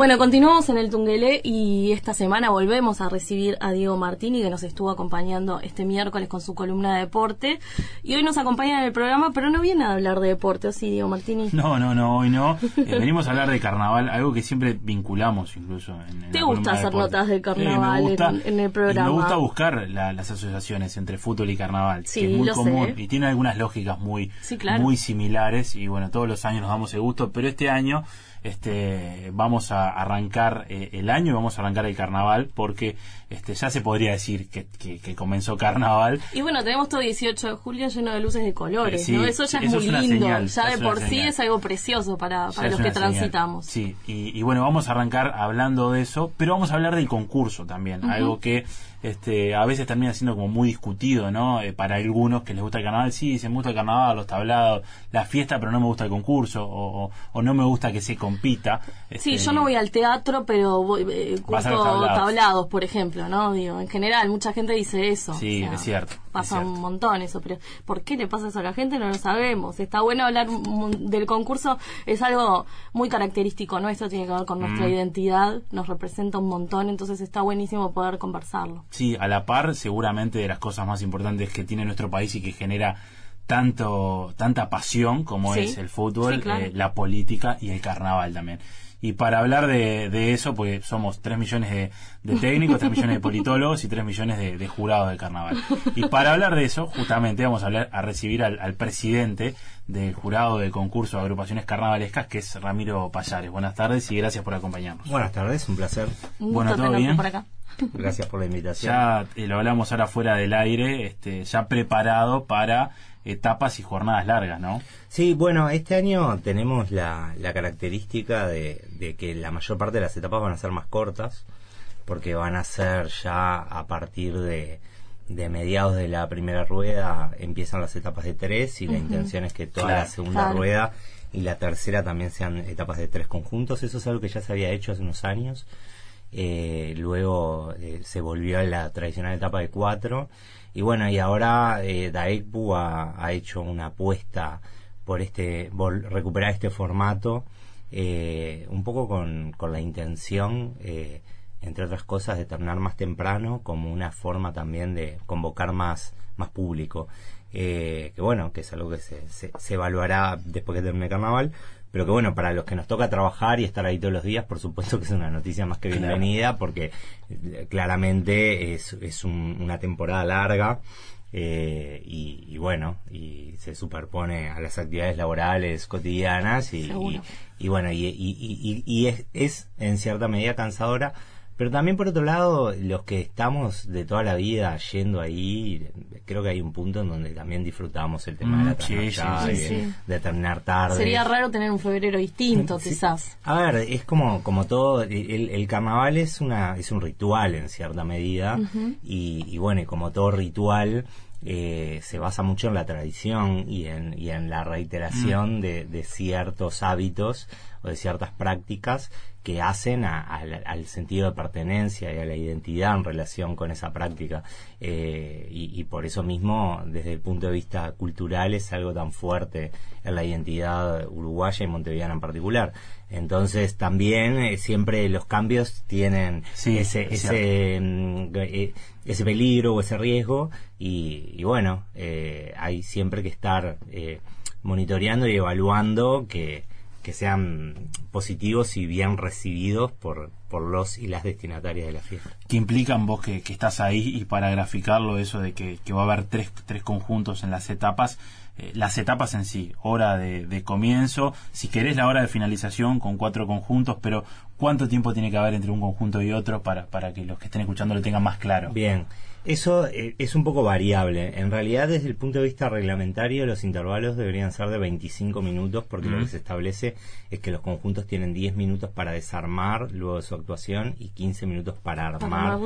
Bueno, continuamos en el Tungelé y esta semana volvemos a recibir a Diego Martini que nos estuvo acompañando este miércoles con su columna de deporte y hoy nos acompaña en el programa, pero no viene a hablar de deporte, ¿o sí, Diego Martini? No, no, no, hoy no. Eh, venimos a hablar de carnaval, algo que siempre vinculamos incluso. En, en ¿Te gusta de hacer notas de Sí, carnaval me gusta, en- en el programa? me gusta buscar la- las asociaciones entre fútbol y carnaval, Sí, que es muy lo común sé. y tiene algunas lógicas muy, Sí, claro. muy similares y bueno, todos los años nos damos el gusto, pero este año este vamos a arrancar eh, el año y vamos a arrancar el carnaval porque este ya se podría decir que, que- que comenzó carnaval Y bueno, tenemos todo 18 de julio lleno de luces de colores, Eh, sí, ¿no? Eso ya es eso muy es lindo, señal, ya de por sí es algo precioso para, para los que señal. transitamos. Sí, y, y bueno, vamos a arrancar hablando de eso, pero vamos a hablar del concurso también, algo que este, a veces termina siendo como muy discutido, ¿no? Eh, para algunos que les gusta el carnaval, sí, se me gusta el carnaval, los tablados, la fiesta, pero no me gusta el concurso, o, o- o no me gusta que se compita. Sí, Este, yo no voy al teatro, pero voy, eh, curso tablados. tablados. por ejemplo, ¿no? Digo, en general, mucha gente dice eso. Sí, es cierto, Pasa es cierto. un montón eso, pero ¿por qué le pasa eso a la gente? No lo sabemos. Está bueno hablar del concurso, es algo muy característico nuestro, tiene que ver con nuestra Mm. identidad, nos representa un montón, entonces está buenísimo poder conversarlo. Sí, a la par, seguramente de las cosas más importantes que tiene nuestro país y que genera tanto tanta pasión como Sí, es el fútbol, sí, claro. eh, la política y el carnaval también. Y para hablar de, de eso, porque somos 3 millones de, de técnicos, 3 millones de politólogos y 3 millones de, de jurados del carnaval. Y para hablar de eso, justamente vamos a hablar a recibir al, al presidente del jurado del concurso de agrupaciones carnavalescas, que es Ramiro Payares. Buenas tardes y gracias por acompañarnos. Buenas tardes, un placer. Un Bueno, ¿todo bien? por acá. Gracias por la invitación. Ya eh, lo hablamos ahora fuera del aire, este, ya preparado para etapas y jornadas largas, ¿no? Sí, bueno, este año tenemos la, la característica de, de que la mayor parte de las etapas van a ser más cortas, porque van a ser ya a partir de, de mediados de la primera rueda, empiezan las etapas de tres y la intención es que toda Claro. la segunda Claro. rueda y la tercera también sean etapas de tres conjuntos. Eso es algo que ya se había hecho hace unos años. Eh, luego eh, se volvió a la tradicional etapa de cuatro. Y bueno y ahora eh, Daekbu ha, hecho una apuesta por este recuperar este formato eh, un poco con, con la intención eh, entre otras cosas de terminar más temprano como una forma también de convocar más más público. Que bueno que es algo que se, se, se evaluará después que termine el carnaval pero que bueno, para los que nos toca trabajar y estar ahí todos los días, por supuesto que es una noticia más que Claro. bienvenida, porque eh, claramente es, es un- una temporada larga eh, y, y bueno, y se superpone a las actividades laborales cotidianas y, y, y bueno, y, y- y- y- y es, es en cierta medida cansadora. Pero también por otro lado, los que estamos de toda la vida yendo ahí, creo que hay un punto en donde también disfrutamos el tema de la Mm, sí, sí, sí, de- sí. de terminar tarde. Sería raro tener un febrero distinto, Sí. quizás. A ver, es como, como todo, el, el carnaval es una, es un ritual en cierta medida, y, y bueno, y como todo ritual, eh, se basa mucho en la tradición y en, y en la reiteración de, de ciertos hábitos o de ciertas prácticas que hacen a- al- al sentido de pertenencia y a la identidad en relación con esa práctica. Eh, y, y por eso mismo, desde el punto de vista cultural, es algo tan fuerte en la identidad uruguaya y montevideana en particular. Entonces, también eh, siempre los cambios tienen Sí, ese, es ese, mm, eh, ese peligro o ese riesgo. Y, y bueno, hay siempre que estar monitoreando y evaluando que, que sean positivos y bien recibidos por, por los y las destinatarias de la fiesta. ¿Qué implican vos que, que estás ahí y para graficarlo eso de que, que va a haber tres, tres conjuntos en las etapas? eh, las etapas en sí, hora de, de comienzo, si querés la hora de finalización con cuatro conjuntos, pero ¿cuánto tiempo tiene que haber entre un conjunto y otro para, para que los que estén escuchando lo tengan más claro? Bien, eso eh, es un poco variable. En realidad, desde el punto de vista reglamentario, los intervalos deberían ser de 25 minutos, porque lo Mm. que se establece es que los conjuntos tienen 10 minutos para desarmar luego de su actuación y 15 minutos para armar,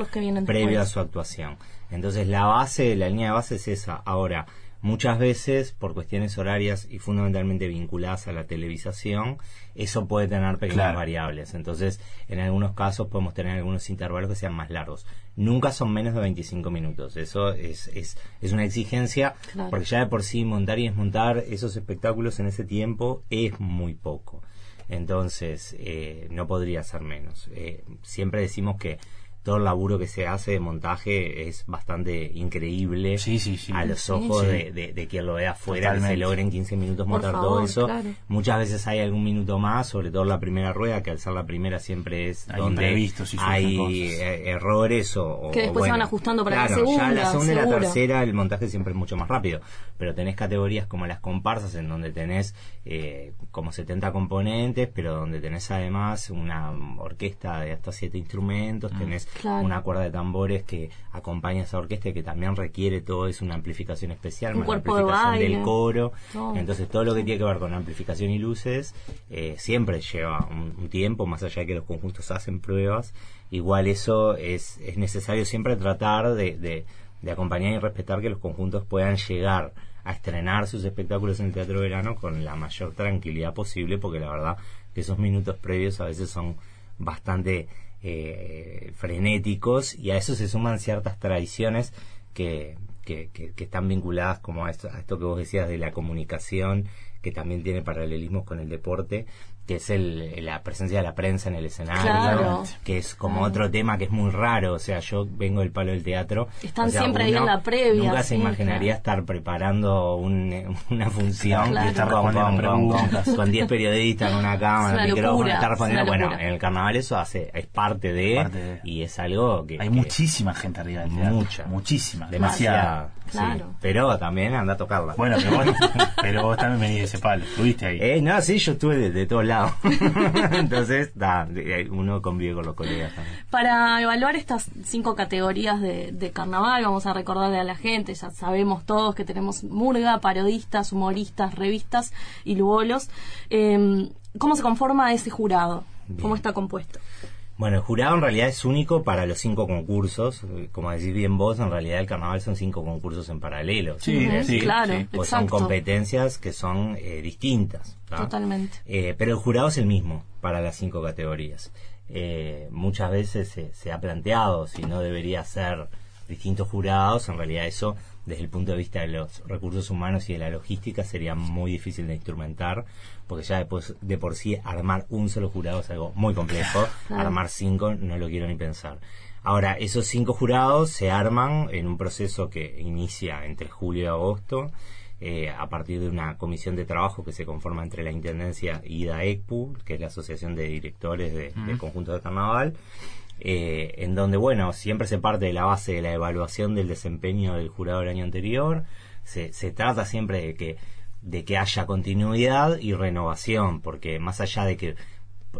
previo después. a su actuación. Entonces, la base, la línea de base es esa. Ahora, muchas veces, por cuestiones horarias y fundamentalmente vinculadas a la televisación, eso puede tener pequeñas Claro. variables. Entonces, en algunos casos podemos tener algunos intervalos que sean más largos. Nunca son menos de 25 minutos. Eso es, es, es una exigencia, Claro. porque ya de por sí montar y desmontar esos espectáculos en ese tiempo es muy poco. Entonces, eh, no podría ser menos. Eh, siempre decimos que todo el laburo que se hace de montaje es bastante increíble Sí, sí, sí. a los ojos Sí. de, de- de quien lo ve afuera, que se Totalmente. logra en 15 minutos montar favor, todo eso. claro. Muchas veces hay algún minuto más, sobre todo la primera rueda, que al ser la primera siempre es Hay donde hay cosas. eh, errores o, o- Que después o se van bueno, ajustando para la claro, ya segunda, la segunda y la tercera el montaje siempre es mucho más rápido, pero tenés categorías como las comparsas en donde tenés eh, como 70 componentes, pero donde tenés además una orquesta de hasta 7 instrumentos, Mm. tenés Claro. una cuerda de tambores que acompaña a esa orquesta y que también requiere todo es una amplificación especial, Un cuerpo de amplificación baile. del coro. Todo. Entonces todo lo que tiene que ver con amplificación y luces eh, siempre lleva un, un tiempo, más allá de que los conjuntos hacen pruebas. Igual eso es, es necesario siempre tratar de, de- de acompañar y respetar que los conjuntos puedan llegar a estrenar sus espectáculos en el Teatro Verano con la mayor tranquilidad posible, porque la verdad que esos minutos previos a veces son bastante eh, frenéticos y a eso se suman ciertas tradiciones que, que, que- están vinculadas como a esto, a esto que vos decías de la comunicación, que también tiene paralelismos con el deporte, que es el, la presencia de la prensa en el escenario, Claro. que es como Claro. otro tema que es muy raro, o sea, yo vengo del palo del teatro. Están o sea, siempre ahí en la previa, Nunca se imaginaría claro. estar preparando un- una función Claro. Y estar con, respondiendo con- con- 10 periodistas en una cámara, Es una micrófono, locura, estar respondiendo. es Bueno, en el carnaval eso hace, es parte de, Parte de. y es algo que... Hay que- muchísima gente arriba del teatro. Mucha. Muchísima. demasiada. sí. Claro. Pero también anda a tocarla. Bueno, pero vos, pero vos también venís de ese palo. Estuviste ahí. Eh, no, sí, yo estuve de, de todos lados. Entonces, da, de- uno convive con los colegas también. Para evaluar estas cinco categorías de, de carnaval, vamos a recordarle a la gente, ya sabemos todos que tenemos murga, parodistas, humoristas, revistas y lugolos. Eh, ¿Cómo se conforma ese jurado? ¿Cómo está compuesto? Bueno, el jurado en realidad es único para los cinco concursos. Eh, Como decís bien vos, en realidad el carnaval son cinco concursos en paralelo. Sí, claro, sí. Pues son competencias que son eh, distintas. Totalmente. Eh, pero el jurado es el mismo para las cinco categorías. Eh, muchas veces se, se ha planteado si no debería ser distintos jurados. En realidad eso, desde el punto de vista de los recursos humanos y de la logística, sería muy difícil de instrumentar, porque ya después, de por sí armar un solo jurado es algo muy complejo. Claro. Armar cinco no lo quiero ni pensar. Ahora, esos cinco jurados se arman en un proceso que inicia entre julio y agosto, eh, a partir de una comisión de trabajo que se conforma entre la Intendencia y DAECPU, que es la Asociación de Directores de, de Conjuntos de Carnaval, eh, en donde, bueno, siempre se parte de la base de la evaluación del desempeño del jurado del año anterior, se, se trata siempre de que, de que haya continuidad y renovación, porque más allá de que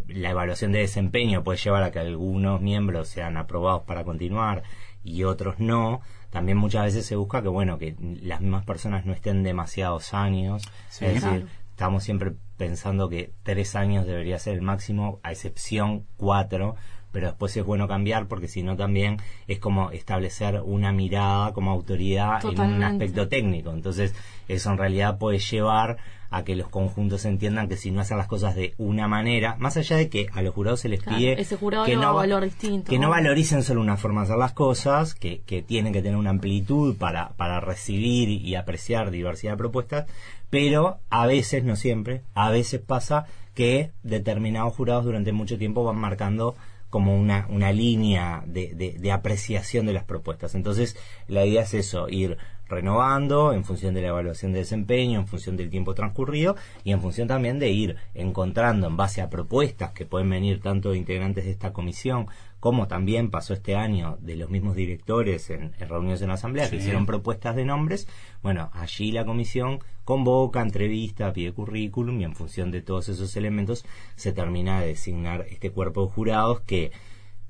la evaluación de desempeño puede llevar a que algunos miembros sean aprobados para continuar y otros no, también muchas veces se busca que bueno que las mismas personas no estén demasiados años, Sí. es decir, estamos siempre pensando que tres años debería ser el máximo, a excepción cuatro, pero después es bueno cambiar porque si no también es como establecer una mirada como autoridad en un aspecto técnico. Entonces, eso en realidad puede llevar a que los conjuntos entiendan que si no hacen las cosas de una manera, más allá de que a los jurados se les Claro, pide ese jurado que va- valor distinto. que no valoricen solo una forma de hacer las cosas, que, que tienen que tener una amplitud para, para recibir y apreciar diversidad de propuestas, pero a veces, no siempre, a veces pasa que determinados jurados durante mucho tiempo van marcando como una, una línea de, de- de apreciación de las propuestas. Entonces, la idea es eso, ir renovando en función de la evaluación de desempeño, en función del tiempo transcurrido y en función también de ir encontrando en base a propuestas que pueden venir tanto de integrantes de esta comisión como también pasó este año de los mismos directores en, en reuniones en la asamblea que hicieron propuestas de nombres, bueno, allí la comisión convoca, entrevista, pide currículum y en función de todos esos elementos se termina de designar este cuerpo de jurados que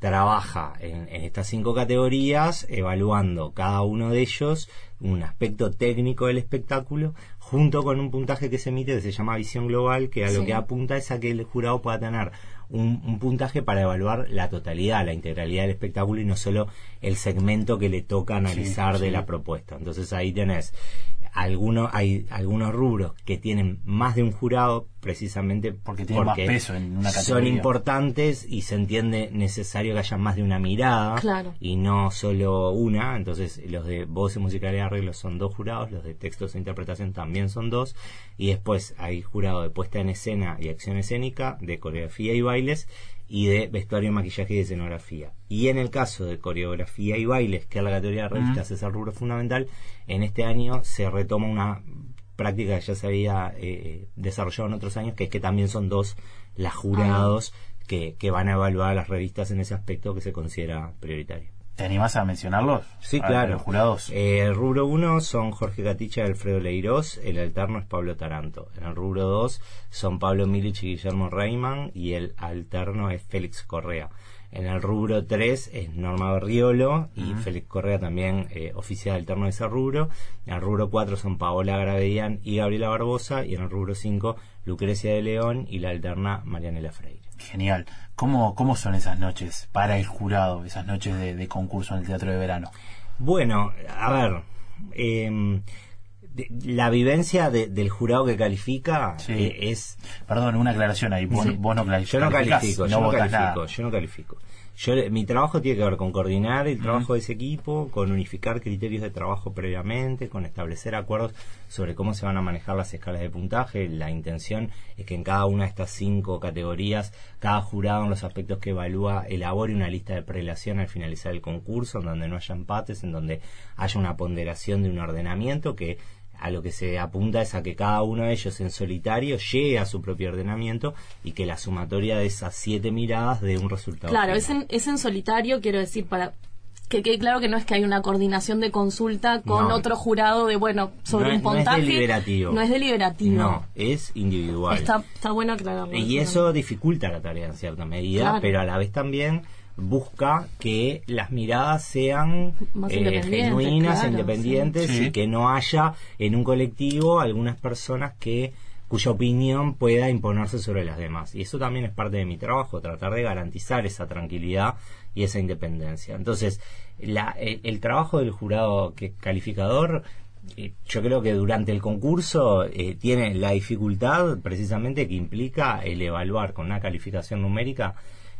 trabaja en, en estas cinco categorías, evaluando cada uno de ellos un aspecto técnico del espectáculo, junto con un puntaje que se emite que se llama visión global, que a lo que apunta es a que el jurado pueda tener un, un puntaje para evaluar la totalidad, la integralidad del espectáculo y no solo el segmento que le toca analizar de sí. la propuesta. Entonces ahí tenés algunos, hay algunos rubros que tienen más de un jurado precisamente Porque tienen más peso en una son categoría. importantes y se entiende necesario que haya más de una mirada Claro. y no solo una. Entonces, los de voces musicales arreglos son dos jurados, los de textos e interpretación también son dos, y después hay jurado de puesta en escena y acción escénica, de coreografía y bailes, y de vestuario, maquillaje y escenografía. Y en el caso de coreografía y bailes, que es la categoría de revistas, es el rubro fundamental, en este año se retoma una práctica que ya se había eh, desarrollado en otros años, que es que también son dos las jurados que, que van a evaluar las revistas en ese aspecto que se considera prioritario. ¿Te animás a mencionarlos? Sí, A claro. los jurados. Eh, el rubro 1 son Jorge Caticha y Alfredo Leirós, el alterno es Pablo Taranto. En el rubro 2 son Pablo Milich y Guillermo Reiman y el alterno es Félix Correa. En el rubro 3 es Norma Berriolo y Félix Correa también eh, oficial alterno de ese rubro. En el rubro 4 son Paola Gravedian y Gabriela Barbosa y en el rubro 5 Lucrecia de León y la alterna Marianela Freire. Genial. ¿Cómo, ¿Cómo son esas noches para el jurado, esas noches de, de concurso en el teatro de verano? Bueno, a ver, de- la vivencia de- del jurado que califica Sí. eh, es... Perdón, una aclaración ahí. Vos, vos no cali- Yo no calificás, califico, no yo no califico, yo no califico. Yo, mi trabajo tiene que ver con coordinar el trabajo de ese equipo, con unificar criterios de trabajo previamente, con establecer acuerdos sobre cómo se van a manejar las escalas de puntaje. La intención es que en cada una de estas cinco categorías, cada jurado en los aspectos que evalúa elabore una lista de prelación al finalizar el concurso, en donde no haya empates, en donde haya una ponderación de un ordenamiento que a lo que se apunta es a que cada uno de ellos en solitario llegue a su propio ordenamiento y que la sumatoria de esas siete miradas dé un resultado. Claro, es en, es en solitario, quiero decir, para que quede claro que no es que hay una coordinación de consulta con No. otro jurado de, bueno, sobre No un no es puntaje. deliberativo. No es deliberativo. No, es individual. Está, está bueno aclararlo. y eso dificulta la tarea en cierta medida, Claro. pero a la vez también busca que las miradas sean Más eh, independientes, genuinas, claro, independientes sí. y que no haya en un colectivo algunas personas que cuya opinión pueda imponerse sobre las demás. Y eso también es parte de mi trabajo, tratar de garantizar esa tranquilidad y esa independencia. Entonces, la- el, el trabajo del jurado que calificador eh, yo creo que durante el concurso eh, tiene la dificultad precisamente que implica el evaluar con una calificación numérica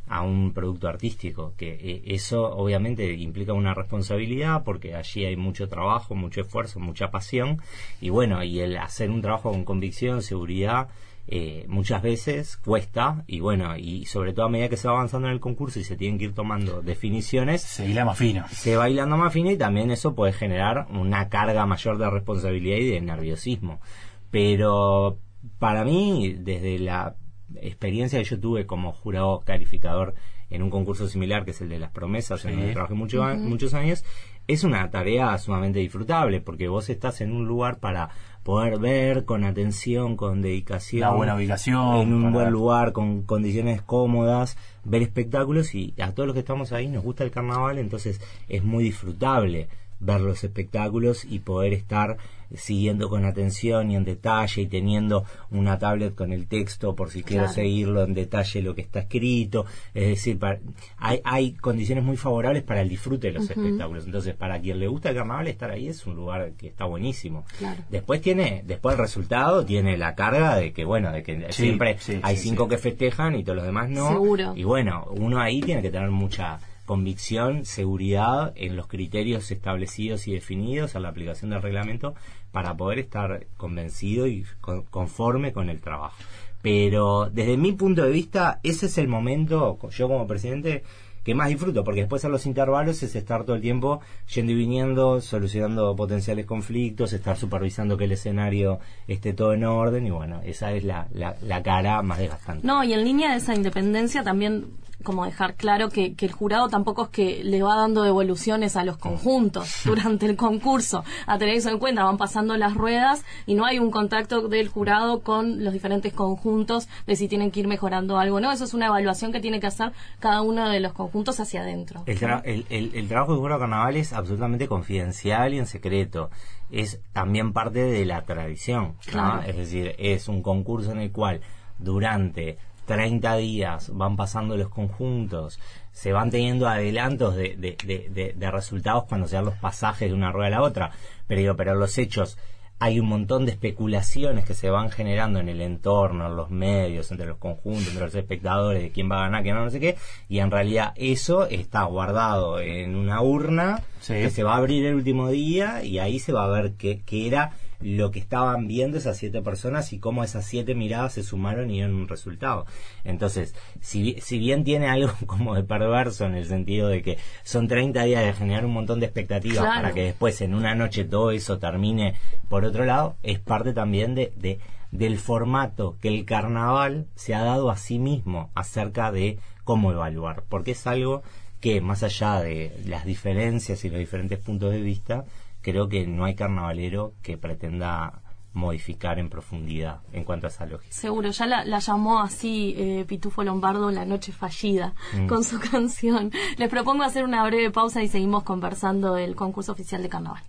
a un producto artístico, que eh, eso obviamente implica una responsabilidad porque allí hay mucho trabajo, mucho esfuerzo, mucha pasión y bueno, y el hacer un trabajo con convicción, seguridad, eh, muchas veces cuesta y bueno, y sobre todo a medida que se va avanzando en el concurso y se tienen que ir tomando definiciones, Se hila más fino. se va hilando más fino y también eso puede generar una carga mayor de responsabilidad y de nerviosismo. Pero para mí, desde la experiencia que yo tuve como jurado calificador en un concurso similar, que es el de las promesas, en Sí. donde trabajé mucho muchos años, es una tarea sumamente disfrutable, porque vos estás en un lugar para poder ver con atención, con dedicación, La buena ubicación, en un buen lugar, con condiciones cómodas, ver espectáculos y a todos los que estamos ahí nos gusta el carnaval, entonces es muy disfrutable ver los espectáculos y poder estar siguiendo con atención y en detalle y teniendo una tablet con el texto por si quiero Claro. seguirlo en detalle lo que está escrito es decir para- hay, hay condiciones muy favorables para el disfrute de los espectáculos entonces para quien le gusta el carnaval estar ahí es un lugar que está buenísimo Claro. después tiene después el resultado tiene la carga de que bueno de que Sí, siempre sí, hay sí, cinco sí. que festejan y todos los demás no Seguro. y bueno uno ahí tiene que tener mucha convicción, seguridad en los criterios establecidos y definidos a la aplicación del reglamento para poder estar convencido y con- conforme con el trabajo. Pero desde mi punto de vista, ese es el momento, yo como presidente, que más disfruto, porque después a los intervalos es estar todo el tiempo yendo y viniendo, solucionando potenciales conflictos, estar supervisando que el escenario esté todo en orden y bueno, esa es la, la, la cara más desgastante. No, y en línea de esa independencia también como dejar claro que, que el jurado tampoco es que le va dando devoluciones a los conjuntos durante el concurso. A tener eso en cuenta, van pasando las ruedas y no hay un contacto del jurado con los diferentes conjuntos de si tienen que ir mejorando algo. No, eso es una evaluación que tiene que hacer cada uno de los conjuntos hacia adentro. El, tra- el, el- el trabajo de jurado carnaval es absolutamente confidencial y en secreto. Es también parte de la tradición. ¿no? Claro. Es decir, es un concurso en el cual durante 30 días van pasando los conjuntos, se van teniendo adelantos de, de- de- de- de resultados cuando se dan los pasajes de una rueda a la otra. Pero digo, pero los hechos hay un montón de especulaciones que se van generando en el entorno, en los medios, entre los conjuntos, entre los espectadores, de quién va a ganar, quién no, no sé qué, y en realidad eso está guardado en una urna que se va a abrir el último día y ahí se va a ver qué, qué era lo que estaban viendo esas siete personas y cómo esas siete miradas se sumaron y dieron un resultado. Entonces, si, si bien tiene algo como de perverso en el sentido de que son 30 días de generar un montón de expectativas para que después en una noche todo eso termine por otro lado, es parte también de, de del formato que el carnaval se ha dado a sí mismo acerca de cómo evaluar, porque es algo que más allá de las diferencias y los diferentes puntos de vista, creo que no hay carnavalero que pretenda modificar en profundidad en cuanto a esa lógica. Seguro, ya la, llamó así eh, Pitufo Lombardo La Noche Fallida mm. con su canción. Les propongo hacer una breve pausa y seguimos conversando del concurso oficial de carnaval.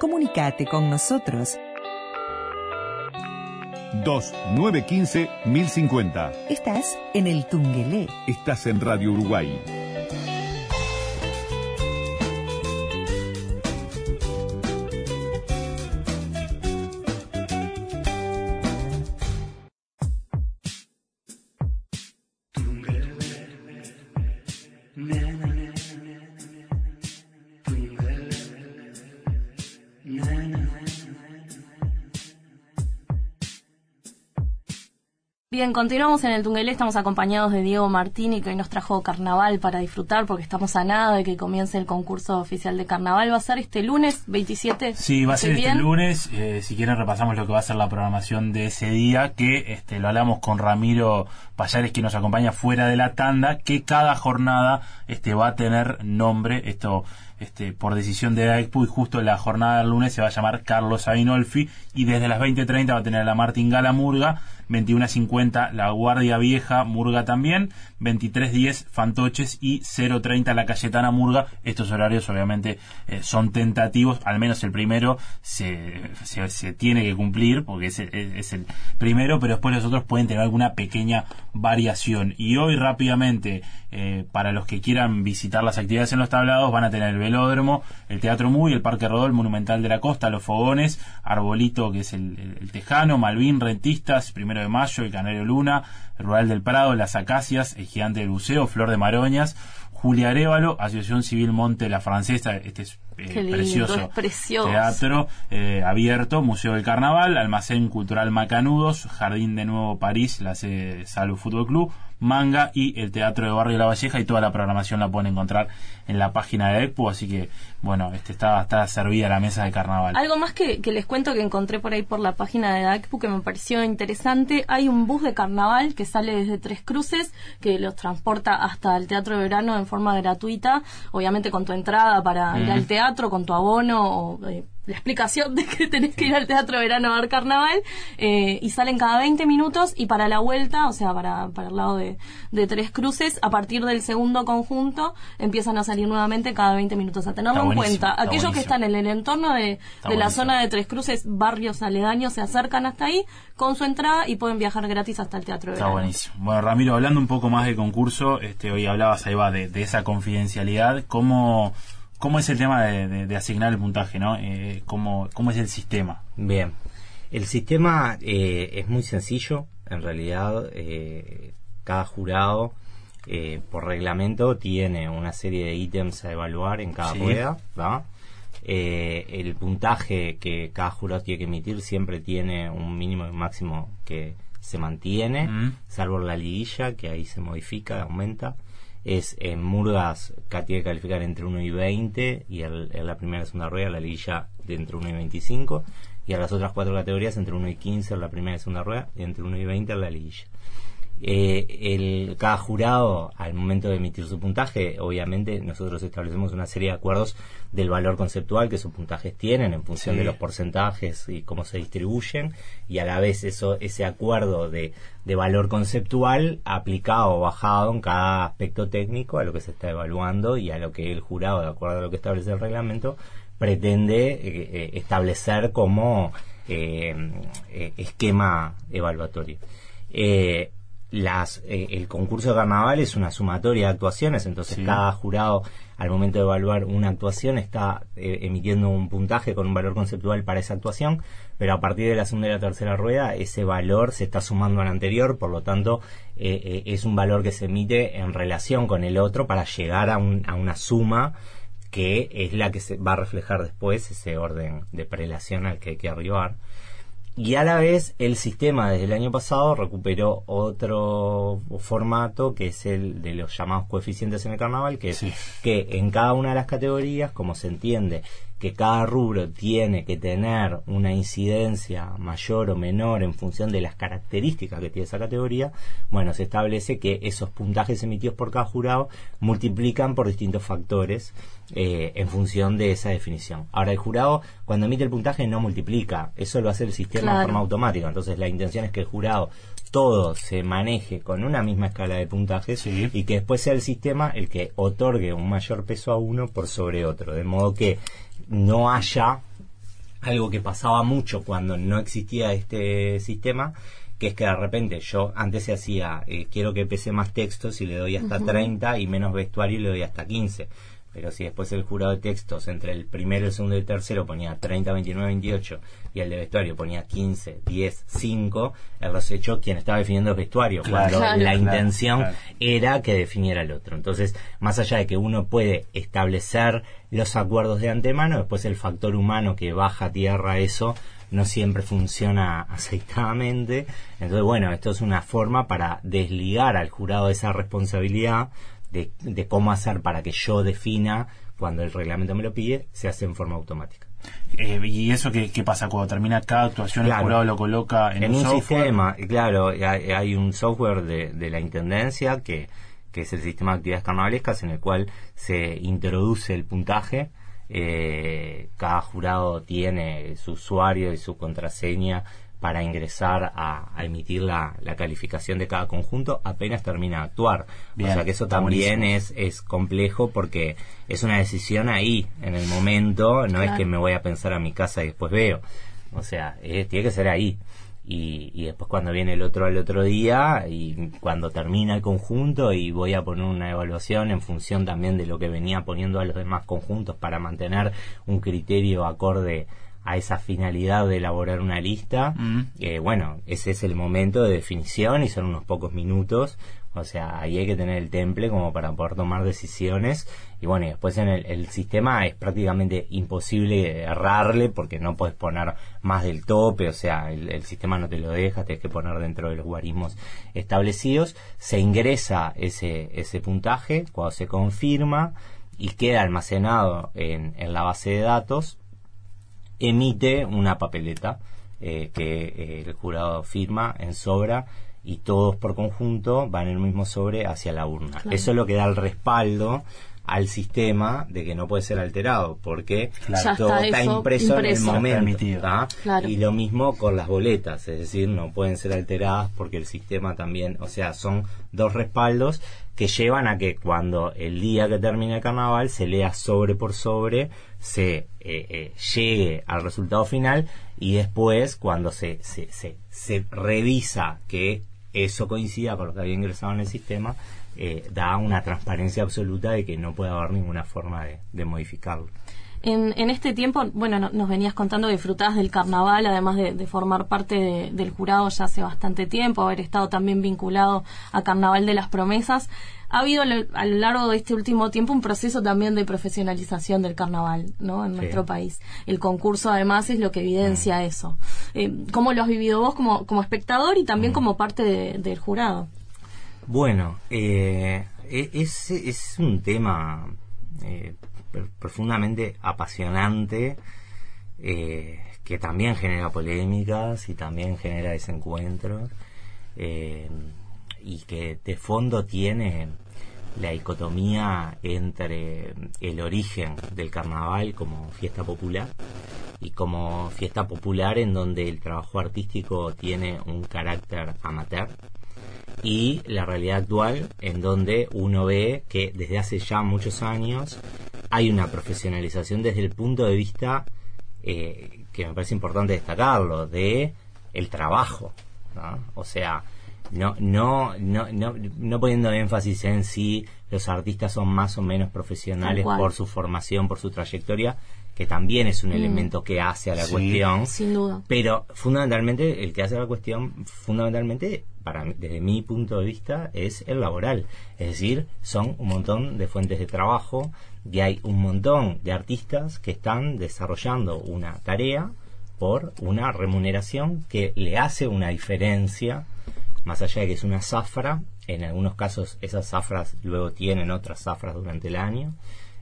Comunicate con nosotros 2915 1050. Estás en el Tungelé. Estás en Radio Uruguay. Bien, continuamos en el Tungelé, estamos acompañados de Diego Martini, que hoy nos trajo carnaval para disfrutar, porque estamos a nada de que comience el concurso oficial de carnaval. ¿Va a ser este lunes 27? Sí, va a ser este lunes. Eh, si quieren repasamos lo que va a ser la programación de ese día, que este, lo hablamos con Ramiro Payares, que nos acompaña fuera de la tanda, que cada jornada este, va a tener nombre. Esto este, por decisión de AECPU y justo la jornada del lunes se va a llamar Carlos Ainolfi y desde las 20.30 va a tener la Martingala Murga 21.50 La Guardia Vieja, Murga también, 23.10 Fantoches y 0.30 La Cayetana Murga. Estos horarios obviamente eh, son tentativos, al menos el primero se, se, tiene que cumplir porque es, es, el primero, pero después los otros pueden tener alguna pequeña variación. Y hoy rápidamente, eh, para los que quieran visitar las actividades en los tablados, van a tener el velódromo, el Teatro Muy, el Parque Rodó, el Monumental de la Costa, los fogones, Arbolito, que es el, el Tejano, Malvin, Rentistas, primero de Mayo, el Canario Luna, el Rural del Prado, las Acacias, el Gigante del Buceo, Flor de Maroñas, Julia Arevalo, Asociación Civil Monte la Francesa, este es eh, precioso, teatro eh, abierto, Museo del Carnaval, Almacén Cultural Macanudos, Jardín de Nuevo París, la Salud Fútbol Club, Manga y el Teatro de Barrio La Valleja y toda la programación la pueden encontrar en la página de EXPO, así que bueno, este está, está servida la mesa de carnaval. Algo más que, les cuento que encontré por ahí por la página de EXPO que me pareció interesante, hay un bus de carnaval que sale desde Tres Cruces, que los transporta hasta el Teatro de Verano en forma gratuita, obviamente con tu entrada para ir al teatro, con tu abono o... Eh, la explicación de que tenés que ir al Teatro Verano a ver carnaval eh, y salen cada 20 minutos y para la vuelta, o sea, para, para el lado de, de, Tres Cruces, a partir del segundo conjunto empiezan a salir nuevamente cada 20 minutos. A tenerlo en cuenta, aquellos que están en el entorno de, de la zona de Tres Cruces, barrios aledaños, se acercan hasta ahí con su entrada y pueden viajar gratis hasta el Teatro Verano. Está buenísimo. Bueno, Ramiro, hablando un poco más del concurso, este, hoy hablabas ahí va de, de esa confidencialidad, ¿cómo ¿Cómo es el tema de, asignar el puntaje, no? Eh, ¿cómo, es el sistema? Bien, el sistema eh, es muy sencillo, en realidad. Eh, cada jurado, por reglamento, tiene una serie de ítems a evaluar en cada rueda, el puntaje que cada jurado tiene que emitir siempre tiene un mínimo y máximo que se mantiene, mm. salvo la liguilla, que ahí se modifica, aumenta es en Murgas que tiene que calificar entre 1 y 20 y en la primera y segunda rueda la liguilla de entre 1 y 25 y a las otras cuatro categorías entre 1 y 15 en la primera y segunda rueda y entre 1 y 20 en la liguilla. Eh, el, cada jurado, al momento de emitir su puntaje, obviamente nosotros establecemos una serie de acuerdos del valor conceptual que sus puntajes tienen en función de los porcentajes y cómo se distribuyen, y a la vez eso, ese acuerdo de, de valor conceptual aplicado o bajado en cada aspecto técnico a lo que se está evaluando y a lo que el jurado, de acuerdo a lo que establece el reglamento, pretende eh, eh, establecer como esquema evaluatorio. Las eh, el concurso de carnaval es una sumatoria de actuaciones, entonces Sí. cada jurado al momento de evaluar una actuación está eh, emitiendo un puntaje con un valor conceptual para esa actuación, pero a partir de la segunda y la tercera rueda ese valor se está sumando al anterior, por lo tanto eh, eh, es un valor que se emite en relación con el otro para llegar a, un- a una suma que es la que se va a reflejar después ese orden de prelación al que hay que arribar. Y a la vez el sistema desde el año pasado recuperó otro formato que es el de los llamados coeficientes en el carnaval, que es que en cada una de las categorías, como se entiende que cada rubro tiene que tener una incidencia mayor o menor en función de las características que tiene esa categoría, bueno, se establece que esos puntajes emitidos por cada jurado multiplican por distintos factores eh, en función de esa definición. Ahora, el jurado, cuando emite el puntaje, no multiplica, eso lo hace el sistema de forma automática. Entonces, la intención es que el jurado todo se maneje con una misma escala de puntajes Sí. y que después sea el sistema el que otorgue un mayor peso a uno por sobre otro, de modo que no haya algo que pasaba mucho cuando no existía este sistema, que es que de repente yo antes se hacía, eh, quiero que pese más textos y le doy hasta 30 y menos vestuario y le doy hasta 15. Pero si después el jurado de textos entre el primero, el segundo y el tercero ponía 30, 29, 28 y el de vestuario ponía 15, 10, 5, el hecho quien estaba definiendo el vestuario, Claro. cuando Claro. la intención claro. era que definiera el otro. Entonces, más allá de que uno puede establecer los acuerdos de antemano, después el factor humano que baja a tierra eso no siempre funciona aceitadamente. Entonces, bueno, esto es una forma para desligar al jurado de esa responsabilidad de, de cómo hacer para que yo defina cuando el reglamento me lo pide, se hace en forma automática. Eh, ¿Y eso qué, qué pasa cuando termina cada actuación? Claro. El jurado lo coloca en, en un software? sistema, claro, hay, hay un software de, de la Intendencia que, que es el sistema de actividades carnavalescas en el cual se introduce el puntaje. eh, cada jurado tiene su usuario y su contraseña para ingresar a, a emitir la, la calificación de cada conjunto apenas termina de actuar. Bien, o sea que eso también es, es complejo porque es una decisión ahí, en el momento, no es que me voy a pensar a mi casa y después veo. O sea, eh, tiene que ser ahí. Y, y después cuando viene el otro al otro día y cuando termina el conjunto y voy a poner una evaluación en función también de lo que venía poniendo a los demás conjuntos para mantener un criterio acorde a esa finalidad de elaborar una lista, Mm. eh, bueno, ese es el momento de definición y son unos pocos minutos. O sea, ahí hay que tener el temple como para poder tomar decisiones. Y bueno, y después en el, el sistema es prácticamente imposible errarle porque no puedes poner más del tope. O sea, el, el sistema no te lo deja, tienes que poner dentro de los guarismos establecidos. Se ingresa ese, ese puntaje cuando se confirma y queda almacenado en, en la base de datos emite una papeleta eh, que eh, el jurado firma en sobra y todos por conjunto van en el mismo sobre hacia la urna. Claro. Eso es lo que da el respaldo al sistema de que no puede ser alterado porque Claro. Todo está está eso impreso, en el momento. Y lo mismo con las boletas, es decir, no pueden ser alteradas porque el sistema también, o sea, son dos respaldos que llevan a que cuando el día que termine el carnaval se lea sobre por sobre, se eh, eh, llegue al resultado final y después cuando se, se, se, se revisa que eso coincida con lo que había ingresado en el sistema, eh, da una transparencia absoluta de que no puede haber ninguna forma de, de modificarlo. En, en este tiempo, bueno, no- nos venías contando que disfrutabas del carnaval, además de, de formar parte de- del jurado ya hace bastante tiempo, haber estado también vinculado a Carnaval de las Promesas. Ha habido a lo, a lo largo de este último tiempo un proceso también de profesionalización del carnaval, ¿no? En Sí. nuestro país. El concurso, además, es lo que evidencia Mm. eso. Eh, ¿Cómo lo has vivido vos como, como espectador y Mm. también como parte de- del jurado? Bueno, eh, e- es, un tema eh, pr- profundamente apasionante eh, que también genera polémicas y también genera desencuentros y que de fondo tiene la dicotomía entre el origen del carnaval como fiesta popular y como fiesta popular en donde el trabajo artístico tiene un carácter amateur y la realidad actual en donde uno ve que desde hace ya muchos años hay una profesionalización desde el punto de vista eh, que me parece importante destacarlo de el trabajo ¿no? o sea no, no, no, no, no poniendo énfasis en si los artistas son más o menos profesionales por su formación, por su trayectoria, que también es un elemento que hace a la Sí. cuestión. Sin duda. Pero fundamentalmente, el que hace la cuestión, fundamentalmente, para desde mi punto de vista, es el laboral. Es decir, son un montón de fuentes de trabajo y hay un montón de artistas que están desarrollando una tarea por una remuneración que le hace una diferencia, más allá de que es una zafra, en algunos casos esas zafras luego tienen otras zafras durante el año,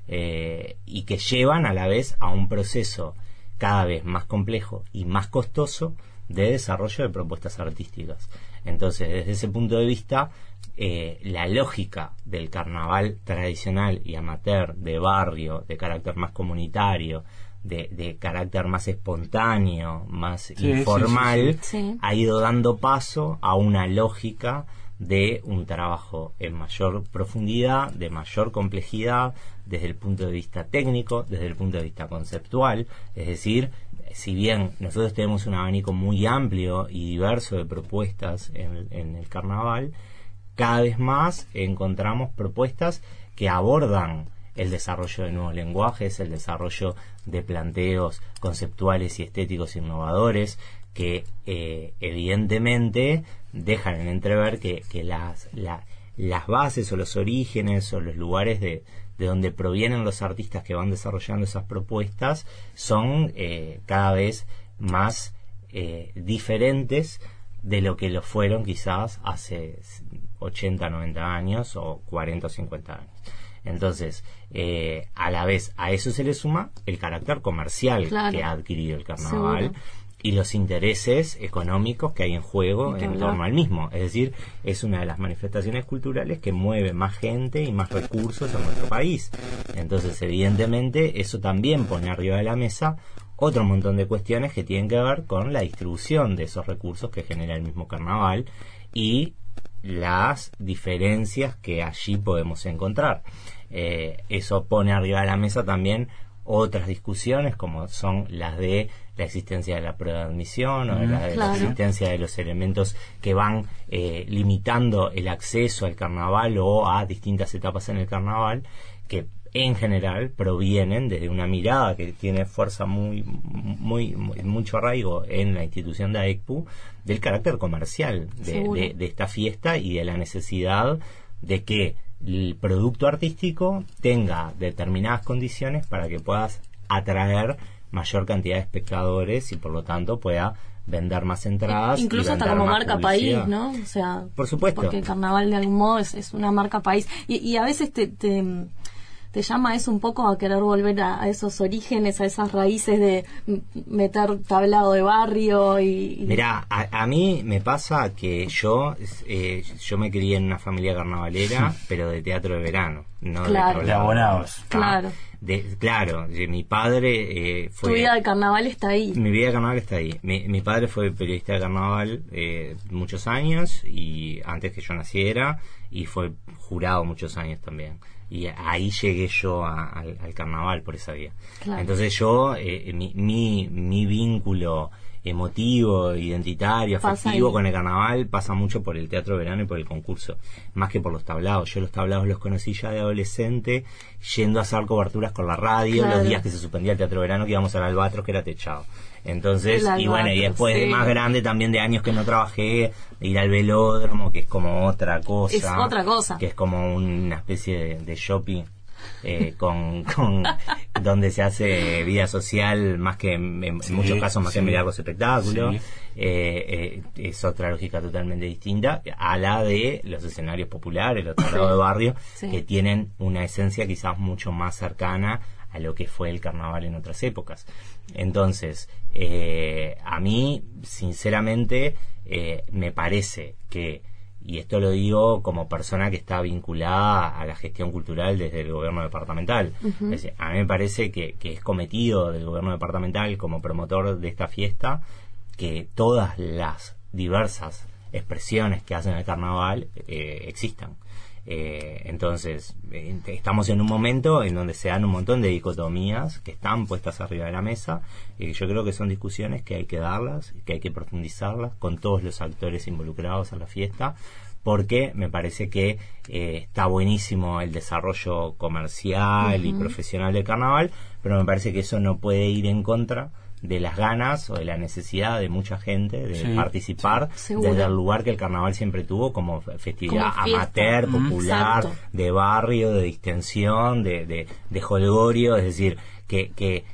eh, y que llevan a la vez a un proceso cada vez más complejo y más costoso de desarrollo de propuestas artísticas. Entonces, desde ese punto de vista, eh, la lógica del carnaval tradicional y amateur, de barrio, de carácter más comunitario, de, de carácter más espontáneo, más sí, sí, informal, sí. Sí. ha ido dando paso a una lógica de un trabajo en mayor profundidad, de mayor complejidad, desde el punto de vista técnico, desde el punto de vista conceptual, es decir, si bien nosotros tenemos un abanico muy amplio y diverso de propuestas en, el- carnaval, cada vez más encontramos propuestas que abordan el desarrollo de nuevos lenguajes, el desarrollo de planteos conceptuales y estéticos innovadores, que eh, evidentemente dejan en entrever que, que las, la- las bases o los orígenes o los lugares de, de donde provienen los artistas que van desarrollando esas propuestas son eh, cada vez más eh, diferentes de lo que lo fueron quizás hace 80, 90 años o 40 o 50 años. Entonces, eh, a la vez a eso se le suma el carácter comercial Claro. que ha adquirido el carnaval Seguro. Y los intereses económicos que hay en juego en torno al mismo. Es decir, es una de las manifestaciones culturales que mueve más gente y más recursos a nuestro país. Entonces, evidentemente, eso también pone arriba de la mesa otro montón de cuestiones que tienen que ver con la distribución de esos recursos que genera el mismo carnaval y las diferencias que allí podemos encontrar. Eh, eso pone arriba de la mesa también otras discusiones como son las de la existencia de la prueba de admisión o de la, de la existencia de los elementos que van eh, limitando el acceso al carnaval o a distintas etapas en el carnaval que en general provienen desde una mirada que tiene fuerza muy, muy, muy- mucho arraigo en la institución de AECPU del carácter comercial de- de esta fiesta y de la necesidad de que el producto artístico tenga determinadas condiciones para que puedas atraer mayor cantidad de espectadores y por lo tanto pueda vender más entradas. Incluso hasta como marca publicidad. país, ¿no? O sea, Por supuesto. Porque el carnaval de algún modo es, es una marca país. Y, y a veces te, te, te llama eso un poco a querer volver a, a esos orígenes, a esas raíces de meter tablado de barrio y... y- Mirá, a, a mí me pasa que yo eh, yo me crié en una familia carnavalera, pero de teatro de verano, no Claro. de, De abonados. Ah, Claro. de- claro, de- mi padre eh, fue... Tu vida de carnaval está ahí. Mi vida de carnaval está ahí. Mi, mi padre fue periodista de carnaval eh, muchos años y antes que yo naciera y fue jurado muchos años también. Y ahí llegué yo a- al, al carnaval por esa vía. Claro. Entonces yo, eh, mi, mi, mi vínculo emotivo, identitario, afectivo con el carnaval pasa mucho por el teatro de verano y por el concurso, más que por los tablados. Yo los tablados los conocí ya de adolescente, yendo a hacer coberturas con la radio, Claro. los días que se suspendía el teatro de verano que íbamos al Albatros, que era techado. Entonces, y bueno, y después de más grande también de años que no trabajé, ir al velódromo, que es como otra cosa. Es otra cosa. Que es como una especie de, de shopping. Eh, con, con donde se hace vida social más que en, en Sí, muchos casos más que mirar los espectáculos Sí. eh, eh, es otra lógica totalmente distinta a la de los escenarios populares los tablados de barrio que tienen una esencia quizás mucho más cercana a lo que fue el carnaval en otras épocas. Entonces, eh, a mí, sinceramente, eh, me parece que, y esto lo digo como persona que está vinculada a la gestión cultural desde el gobierno departamental, es decir, a mí me parece que, que es cometido del gobierno departamental como promotor de esta fiesta que todas las diversas expresiones que hacen el carnaval eh, existan. Eh, entonces, eh, estamos en un momento en donde se dan un montón de dicotomías que están puestas arriba de la mesa y yo creo que son discusiones que hay que darlas, que hay que profundizarlas con todos los actores involucrados a la fiesta porque me parece que eh, está buenísimo el desarrollo comercial y profesional del carnaval, pero me parece que eso no puede ir en contra de las ganas o de la necesidad de mucha gente de Sí, participar Seguro. desde el lugar que el carnaval siempre tuvo como festividad Como amateur, popular, exacto. de barrio, de distensión, de, de, de jolgorio, es decir, que, que eh,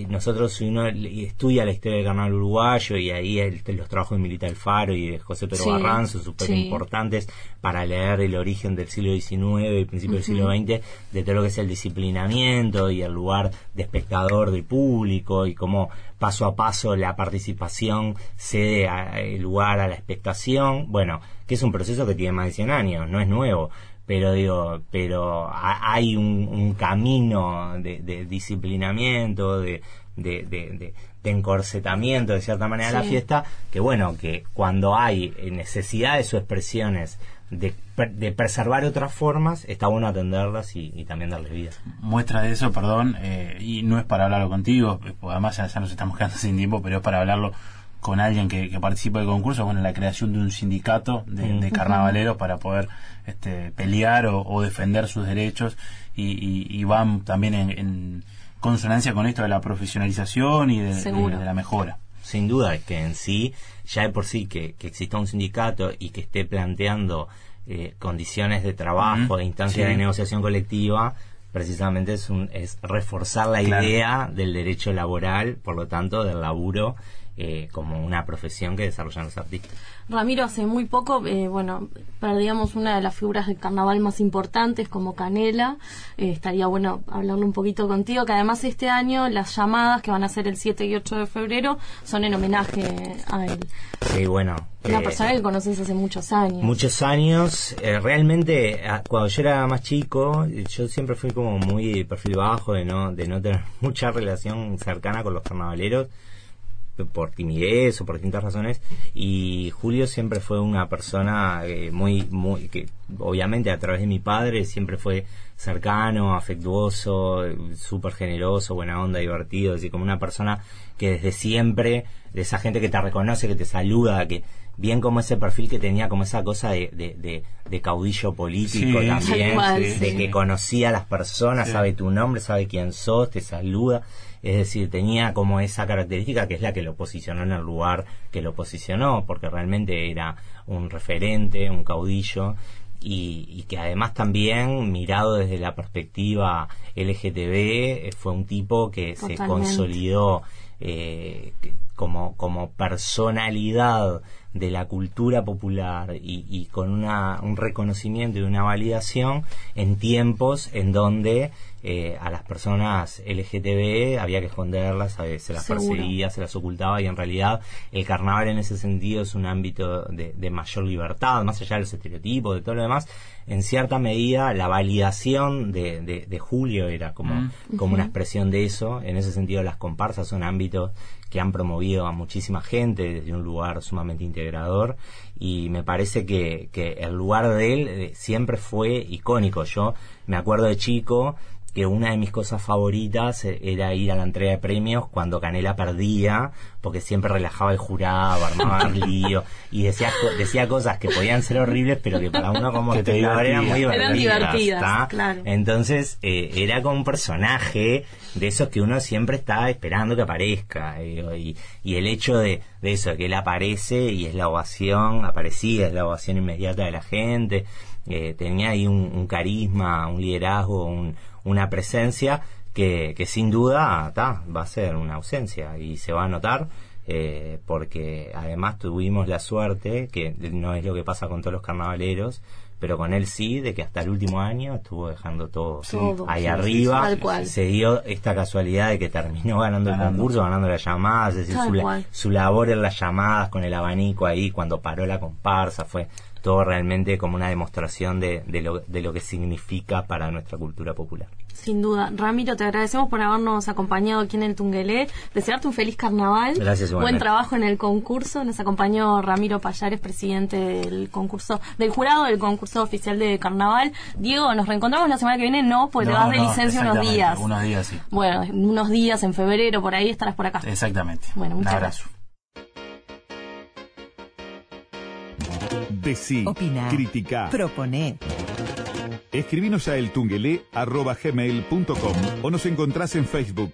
eh, nosotros si uno estudia la historia del carnaval uruguayo y ahí el- los trabajos de Milita Alfaro y de José Pedro Sí, Barranzo súper sí. importantes para leer el origen del siglo XIX y principio del siglo XX de todo lo que es el disciplinamiento y el lugar de espectador del público y cómo paso a paso la participación cede a- lugar a la expectación. Bueno que es un proceso que tiene más de 100 años no es nuevo pero digo, pero ha- hay un, un camino de, de disciplinamiento, de, de, de, de- de encorsetamiento de cierta manera de la fiesta, que bueno, que cuando hay necesidades o expresiones de, per- de preservar otras formas, está bueno atenderlas y, y también darles vida. muestra de eso, perdón, eh, y no es para hablarlo contigo, eh, además ya, ya nos estamos quedando sin tiempo, pero es para hablarlo con alguien que, que participa del concurso, bueno, la creación de un sindicato de, de carnavaleros para poder este, pelear o, o defender sus derechos y, y- y van también en, en consonancia con esto de la profesionalización y de, de- Seguro. de la mejora. Sin duda es que en sí, ya de por sí que, que exista un sindicato y que esté planteando eh, condiciones de trabajo, de instancias sí. de negociación colectiva, precisamente es, un, es reforzar la Claro. idea del derecho laboral, por lo tanto, del laburo eh, como una profesión que desarrollan los artistas. Ramiro, hace muy poco, eh, bueno, perdíamos una de las figuras del carnaval más importantes como Canela. Eh, estaría bueno hablarlo un poquito contigo, que además este año las llamadas que van a ser el 7 y 8 de febrero son en homenaje a él. Sí, bueno. Una eh, persona que conoces hace muchos años. Muchos años, eh, realmente cuando yo era más chico, yo siempre fui como muy perfil bajo de no, de no tener mucha relación cercana con los carnavaleros por timidez o por distintas razones y Julio siempre fue una persona eh, muy muy que obviamente a través de mi padre siempre fue cercano afectuoso súper generoso buena onda divertido es decir como una persona que desde siempre de esa gente que te reconoce que te saluda que bien como ese perfil que tenía como esa cosa de, de, de- de caudillo político Sí, también de sí. que conocía a las personas Sí. sabe tu nombre sabe quién sos te saluda es decir, tenía como esa característica que es la que lo posicionó en el lugar que lo posicionó, porque realmente era un referente, un caudillo, y, y que además también, mirado desde la perspectiva LGTB, eh, fue un tipo que se consolidó eh, como, como personalidad de la cultura popular y, y con una, un reconocimiento y una validación en tiempos en donde eh, a las personas LGTB había que esconderlas, a- se las Seguro. perseguía, se las ocultaba y en realidad el carnaval en ese sentido es un ámbito de, de mayor libertad, más allá de los estereotipos, de todo lo demás. En cierta medida la validación de, de- de Julio era como, como una expresión de eso. En ese sentido las comparsas son ámbitos que han promovido a muchísima gente desde un lugar sumamente integrador y me parece que, que el lugar de él eh, siempre fue icónico. Yo me acuerdo de chico que una de mis cosas favoritas eh, era ir a la entrega de premios cuando Canela perdía, porque siempre relajaba el jurado, armaba lío y decía, decía cosas que podían ser horribles, pero que para uno como Que te eran muy divertidas. Eran divertidas, ¿tá? claro. Entonces eh, era como un personaje de esos que uno siempre está esperando que aparezca. y, y el hecho de, de eso, que él aparece y es la ovación, aparecía, es la ovación inmediata de la gente, eh, tenía ahí un, un carisma, un liderazgo, un- una presencia que, que sin duda ta, va a ser una ausencia y se va a notar. eh, porque además tuvimos la suerte, que no es lo que pasa con todos los carnavaleros, pero con él sí, de que hasta el último año estuvo dejando todo, Todo. ahí Sí, arriba. Cual. Se dio esta casualidad de que terminó ganando el concurso, ganando las llamadas, es decir, Tal su, la- su labor en las llamadas con el abanico ahí cuando paró la comparsa fue todo realmente como una demostración de, de lo, de lo que significa para nuestra cultura popular. Sin duda. Ramiro, te agradecemos por habernos acompañado aquí en el Tungelé. Desearte un feliz carnaval. Gracias, Buen igualmente. trabajo en el concurso. Nos acompañó Ramiro Payares, presidente del concurso, del jurado del concurso oficial de carnaval. Diego, ¿nos reencontramos la semana que viene? No, pues te No, vas de no, licencia unos días. Unos días, sí. Bueno, en unos días, en febrero, por ahí estarás por acá. Exactamente. Bueno, Un muchas abrazo. Decí, Opina. critica. Proponé. Escribinos a eltungelé.gmail.com o nos encontrás en Facebook.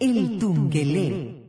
El Tungelé.